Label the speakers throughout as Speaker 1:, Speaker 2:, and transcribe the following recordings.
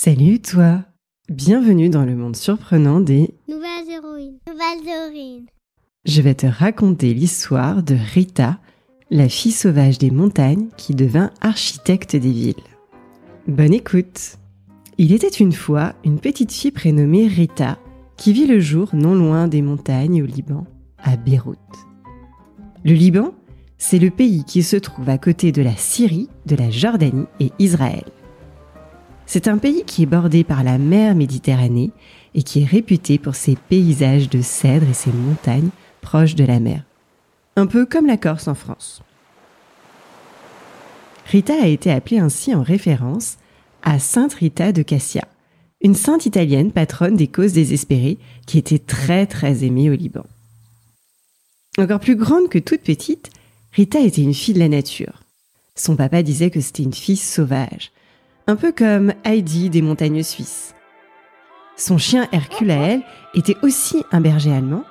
Speaker 1: Salut toi Bienvenue dans le monde surprenant des
Speaker 2: Nouvelles héroïnes. Nouvelles héroïnes.
Speaker 1: Je vais te raconter l'histoire de Rita, la fille sauvage des montagnes qui devint architecte des villes. Bonne écoute Il était une fois une petite fille prénommée Rita qui vit le jour non loin des montagnes au Liban, à Beyrouth. Le Liban, c'est le pays qui se trouve à côté de la Syrie, de la Jordanie et Israël. C'est un pays qui est bordé par la mer Méditerranée et qui est réputé pour ses paysages de cèdres et ses montagnes proches de la mer. Un peu comme la Corse en France. Rita a été appelée ainsi en référence à Sainte Rita de Cassia, une sainte italienne patronne des causes désespérées qui était très très aimée au Liban. Encore plus grande que toute petite, Rita était une fille de la nature. Son papa disait que c'était une fille sauvage, un peu comme Heidi des montagnes suisses. Son chien Hercule à elle était aussi un berger allemand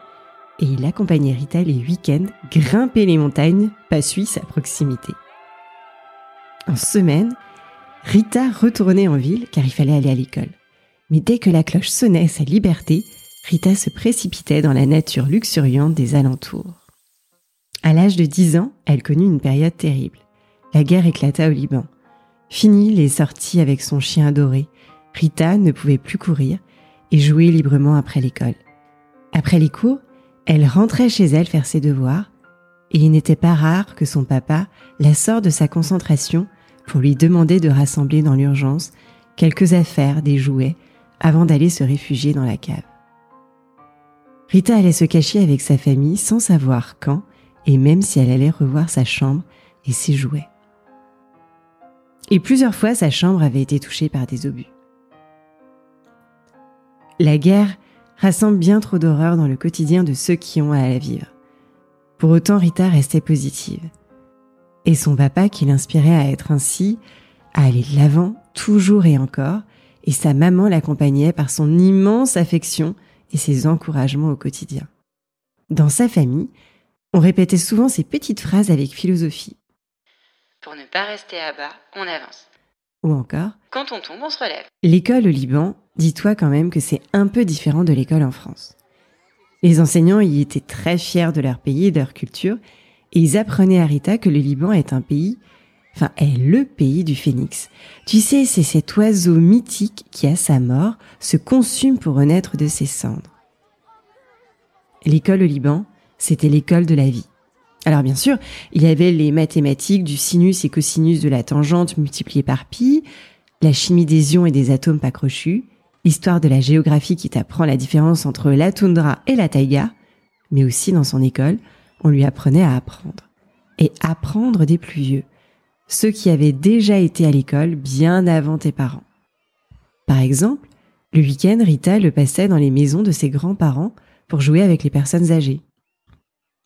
Speaker 1: et il accompagnait Rita les week-ends grimper les montagnes, pas suisses à proximité. En semaine, Rita retournait en ville car il fallait aller à l'école. Mais dès que la cloche sonnait sa liberté, Rita se précipitait dans la nature luxuriante des alentours. À l'âge de 10 ans, elle connut une période terrible. La guerre éclata au Liban. Fini les sorties avec son chien adoré, Rita ne pouvait plus courir et jouer librement après l'école. Après les cours, elle rentrait chez elle faire ses devoirs et il n'était pas rare que son papa la sorte de sa concentration pour lui demander de rassembler dans l'urgence quelques affaires, des jouets, avant d'aller se réfugier dans la cave. Rita allait se cacher avec sa famille sans savoir quand et même si elle allait revoir sa chambre et ses jouets et plusieurs fois sa chambre avait été touchée par des obus. La guerre rassemble bien trop d'horreur dans le quotidien de ceux qui ont à la vivre. Pour autant, Rita restait positive. Et son papa, qui l'inspirait à être ainsi, à aller de l'avant toujours et encore, et sa maman l'accompagnait par son immense affection et ses encouragements au quotidien. Dans sa famille, on répétait souvent ces petites phrases avec philosophie.
Speaker 3: Pour ne pas rester à bas, on avance.
Speaker 1: Ou encore,
Speaker 3: Quand on tombe, on se relève.
Speaker 1: l'école au Liban, dis-toi quand même que c'est un peu différent de l'école en France. Les enseignants y étaient très fiers de leur pays et de leur culture, et ils apprenaient à Rita que le Liban est un pays, enfin est le pays du phénix. Tu sais, c'est cet oiseau mythique qui, à sa mort, se consume pour renaître de ses cendres. L'école au Liban, c'était l'école de la vie. Alors bien sûr, il y avait les mathématiques du sinus et cosinus de la tangente multipliée par pi, la chimie des ions et des atomes pas crochus, l'histoire de la géographie qui t'apprend la différence entre la toundra et la taïga, mais aussi dans son école, on lui apprenait à apprendre. Et apprendre des plus vieux, ceux qui avaient déjà été à l'école bien avant tes parents. Par exemple, le week-end, Rita le passait dans les maisons de ses grands-parents pour jouer avec les personnes âgées.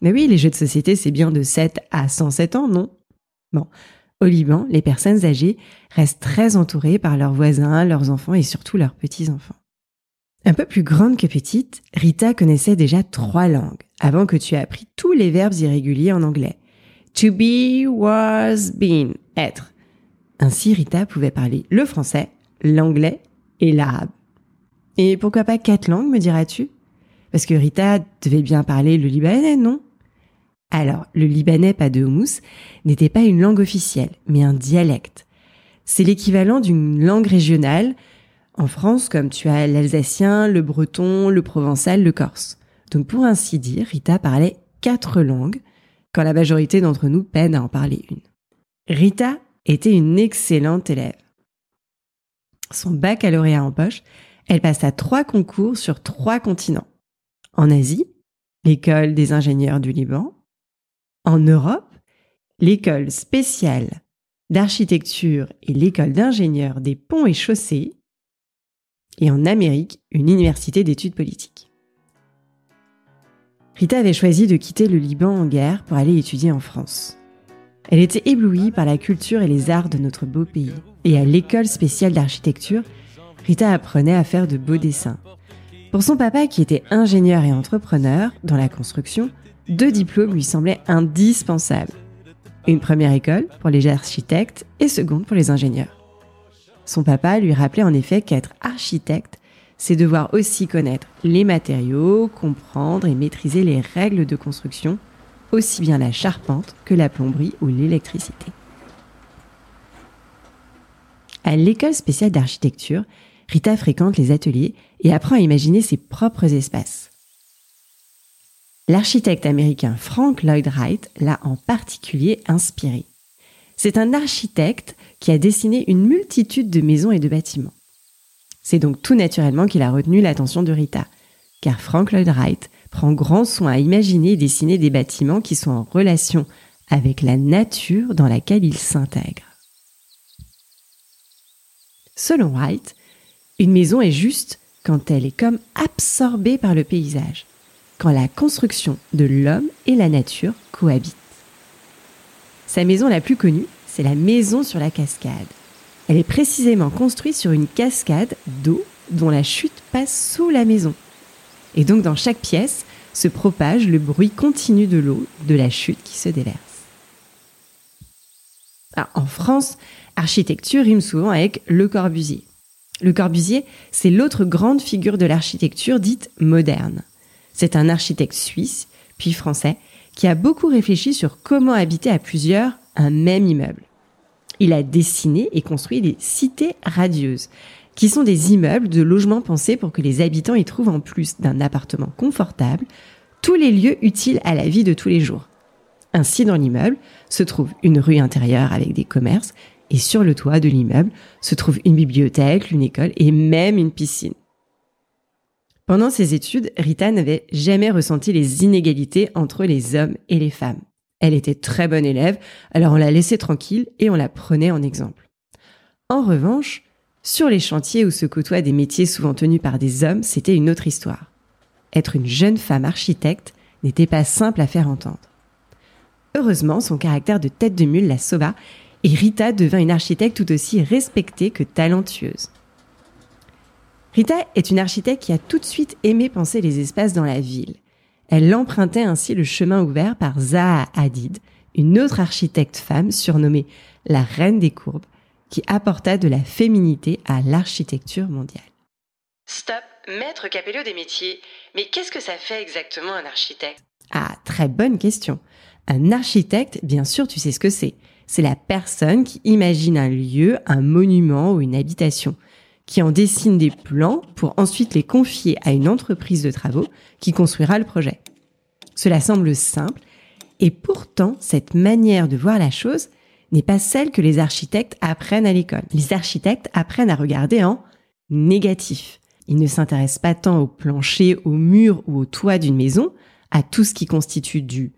Speaker 1: Mais oui, les jeux de société, c'est bien de 7 à 107 ans, non? Bon, au Liban, les personnes âgées restent très entourées par leurs voisins, leurs enfants et surtout leurs petits-enfants. Un peu plus grande que petite, Rita connaissait déjà trois langues, avant que tu aies appris tous les verbes irréguliers en anglais. To be, was, been, être. Ainsi, Rita pouvait parler le français, l'anglais et l'arabe. Et pourquoi pas quatre langues, me diras-tu? Parce que Rita devait bien parler le libanais, non? Alors, le libanais pas de houmous n'était pas une langue officielle, mais un dialecte. C'est l'équivalent d'une langue régionale en France, comme tu as l'alsacien, le breton, le provençal, le corse. Donc, pour ainsi dire, Rita parlait quatre langues, quand la majorité d'entre nous peine à en parler une. Rita était une excellente élève. Son baccalauréat en poche, elle passa trois concours sur trois continents. En Asie, l'école des ingénieurs du Liban, en Europe, l'école spéciale d'architecture et l'école d'ingénieurs des ponts et chaussées, et en Amérique, une université d'études politiques. Rita avait choisi de quitter le Liban en guerre pour aller étudier en France. Elle était éblouie par la culture et les arts de notre beau pays. Et à l'école spéciale d'architecture, Rita apprenait à faire de beaux dessins. Pour son papa, qui était ingénieur et entrepreneur dans la construction, deux diplômes lui semblaient indispensables. Une première école pour les architectes et seconde pour les ingénieurs. Son papa lui rappelait en effet qu'être architecte, c'est devoir aussi connaître les matériaux, comprendre et maîtriser les règles de construction, aussi bien la charpente que la plomberie ou l'électricité. À l'école spéciale d'architecture, Rita fréquente les ateliers et apprend à imaginer ses propres espaces. L'architecte américain Frank Lloyd Wright l'a en particulier inspiré. C'est un architecte qui a dessiné une multitude de maisons et de bâtiments. C'est donc tout naturellement qu'il a retenu l'attention de Rita, car Frank Lloyd Wright prend grand soin à imaginer et dessiner des bâtiments qui sont en relation avec la nature dans laquelle il s'intègre. Selon Wright, une maison est juste quand elle est comme absorbée par le paysage, quand la construction de l'homme et la nature cohabitent. Sa maison la plus connue, c'est la maison sur la cascade. Elle est précisément construite sur une cascade d'eau dont la chute passe sous la maison. Et donc dans chaque pièce se propage le bruit continu de l'eau de la chute qui se déverse. en France, architecture rime souvent avec Le Corbusier. Le Corbusier, c'est l'autre grande figure de l'architecture dite moderne. C'est un architecte suisse, puis français, qui a beaucoup réfléchi sur comment habiter à plusieurs un même immeuble. Il a dessiné et construit des cités radieuses, qui sont des immeubles de logements pensés pour que les habitants y trouvent en plus d'un appartement confortable tous les lieux utiles à la vie de tous les jours. Ainsi, dans l'immeuble se trouve une rue intérieure avec des commerces et sur le toit de l'immeuble se trouve une bibliothèque, une école et même une piscine. Pendant ses études, Rita n'avait jamais ressenti les inégalités entre les hommes et les femmes. Elle était très bonne élève, alors on la laissait tranquille et on la prenait en exemple. En revanche, sur les chantiers où se côtoient des métiers souvent tenus par des hommes, c'était une autre histoire. Être une jeune femme architecte n'était pas simple à faire entendre. Heureusement, son caractère de tête de mule la sauva et Rita devint une architecte tout aussi respectée que talentueuse. Rita est une architecte qui a tout de suite aimé penser les espaces dans la ville. Elle empruntait ainsi le chemin ouvert par Zaha Hadid, une autre architecte femme surnommée la reine des courbes, qui apporta de la féminité à l'architecture mondiale.
Speaker 3: Stop, maître Capello des métiers. Mais qu'est-ce que ça fait exactement un architecte?
Speaker 1: Ah, très bonne question. Un architecte, bien sûr, tu sais ce que c'est c'est la personne qui imagine un lieu, un monument ou une habitation, qui en dessine des plans pour ensuite les confier à une entreprise de travaux qui construira le projet. Cela semble simple, et pourtant cette manière de voir la chose n'est pas celle que les architectes apprennent à l'école. Les architectes apprennent à regarder en négatif. Ils ne s'intéressent pas tant au plancher, au mur ou au toit d'une maison, à tout ce qui constitue du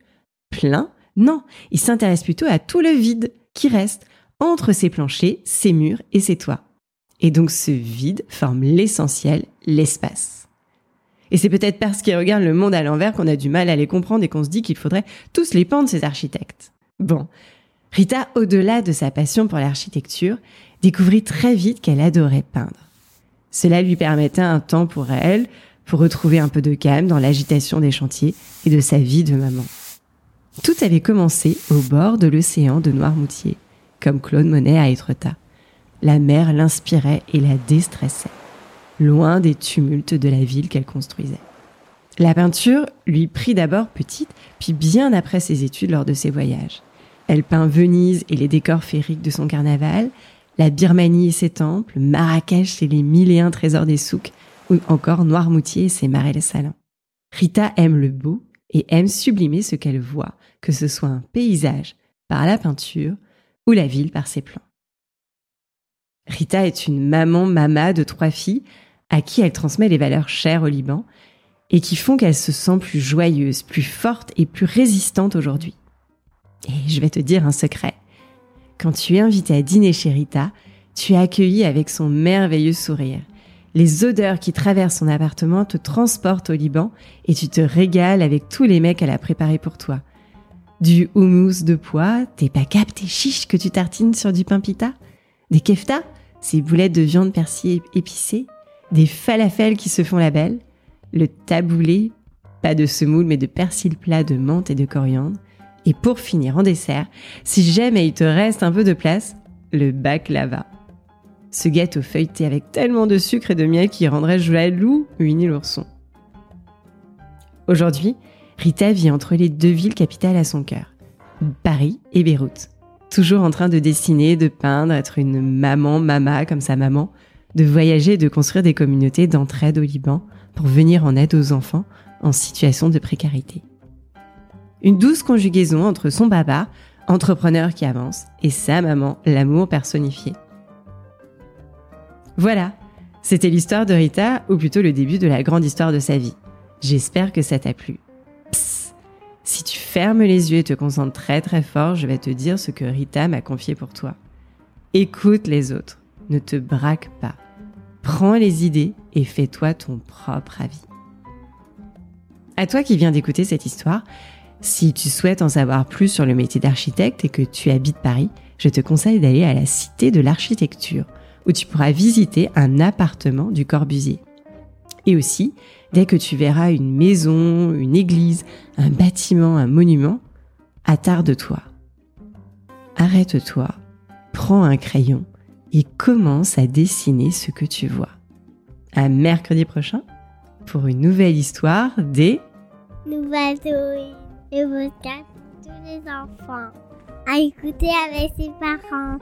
Speaker 1: plein, non, il s'intéresse plutôt à tout le vide qui reste entre ces planchers, ces murs et ces toits. Et donc ce vide forme l'essentiel, l'espace. Et c'est peut-être parce qu'ils regardent le monde à l'envers qu'on a du mal à les comprendre et qu'on se dit qu'il faudrait tous les pendre ces architectes. Bon, Rita, au-delà de sa passion pour l'architecture, découvrit très vite qu'elle adorait peindre. Cela lui permettait un temps pour elle, pour retrouver un peu de calme dans l'agitation des chantiers et de sa vie de maman. Tout avait commencé au bord de l'océan de Noirmoutier, comme Claude Monet à Étretat. La mer l'inspirait et la déstressait, loin des tumultes de la ville qu'elle construisait. La peinture lui prit d'abord petite, puis bien après ses études lors de ses voyages. Elle peint Venise et les décors féeriques de son carnaval, la Birmanie et ses temples, Marrakech et les mille et un trésors des souks, ou encore Noirmoutier et ses marais salins. Rita aime le beau et aime sublimer ce qu'elle voit, que ce soit un paysage par la peinture ou la ville par ses plans. Rita est une maman mama de trois filles à qui elle transmet les valeurs chères au Liban et qui font qu'elle se sent plus joyeuse, plus forte et plus résistante aujourd'hui. Et je vais te dire un secret. Quand tu es invité à dîner chez Rita, tu es accueilli avec son merveilleux sourire. Les odeurs qui traversent son appartement te transportent au Liban et tu te régales avec tous les mecs qu'elle a préparés pour toi. Du houmous de pois, tes pacap, tes chiches que tu tartines sur du pain pita, des kefta, ces boulettes de viande persillée épicée, des falafels qui se font la belle, le taboulé, pas de semoule mais de persil plat de menthe et de coriandre, et pour finir en dessert, si jamais il te reste un peu de place, le baklava. ce gâteau feuilleté avec tellement de sucre et de miel qui rendrait jaloux Winnie l'ourson. Aujourd'hui, Rita vit entre les deux villes capitales à son cœur, Paris et Beyrouth. Toujours en train de dessiner, de peindre, être une maman, mama comme sa maman, de voyager et de construire des communautés d'entraide au Liban pour venir en aide aux enfants en situation de précarité. Une douce conjugaison entre son baba, entrepreneur qui avance, et sa maman, l'amour personnifié. Voilà, c'était l'histoire de Rita, ou plutôt le début de la grande histoire de sa vie. J'espère que ça t'a plu. Si tu fermes les yeux et te concentres très très fort, je vais te dire ce que Rita m'a confié pour toi. Écoute les autres, ne te braque pas. Prends les idées et fais-toi ton propre avis. À toi qui viens d'écouter cette histoire, si tu souhaites en savoir plus sur le métier d'architecte et que tu habites Paris, je te conseille d'aller à la Cité de l'Architecture, où tu pourras visiter un appartement du Corbusier. Et aussi, dès que tu verras une maison, une église, un bâtiment, un monument, attarde-toi. Arrête-toi, prends un crayon et commence à dessiner ce que tu vois. À mercredi prochain pour une nouvelle histoire des
Speaker 2: Nouvelle souris. Le tous les enfants. À écouter avec ses parents.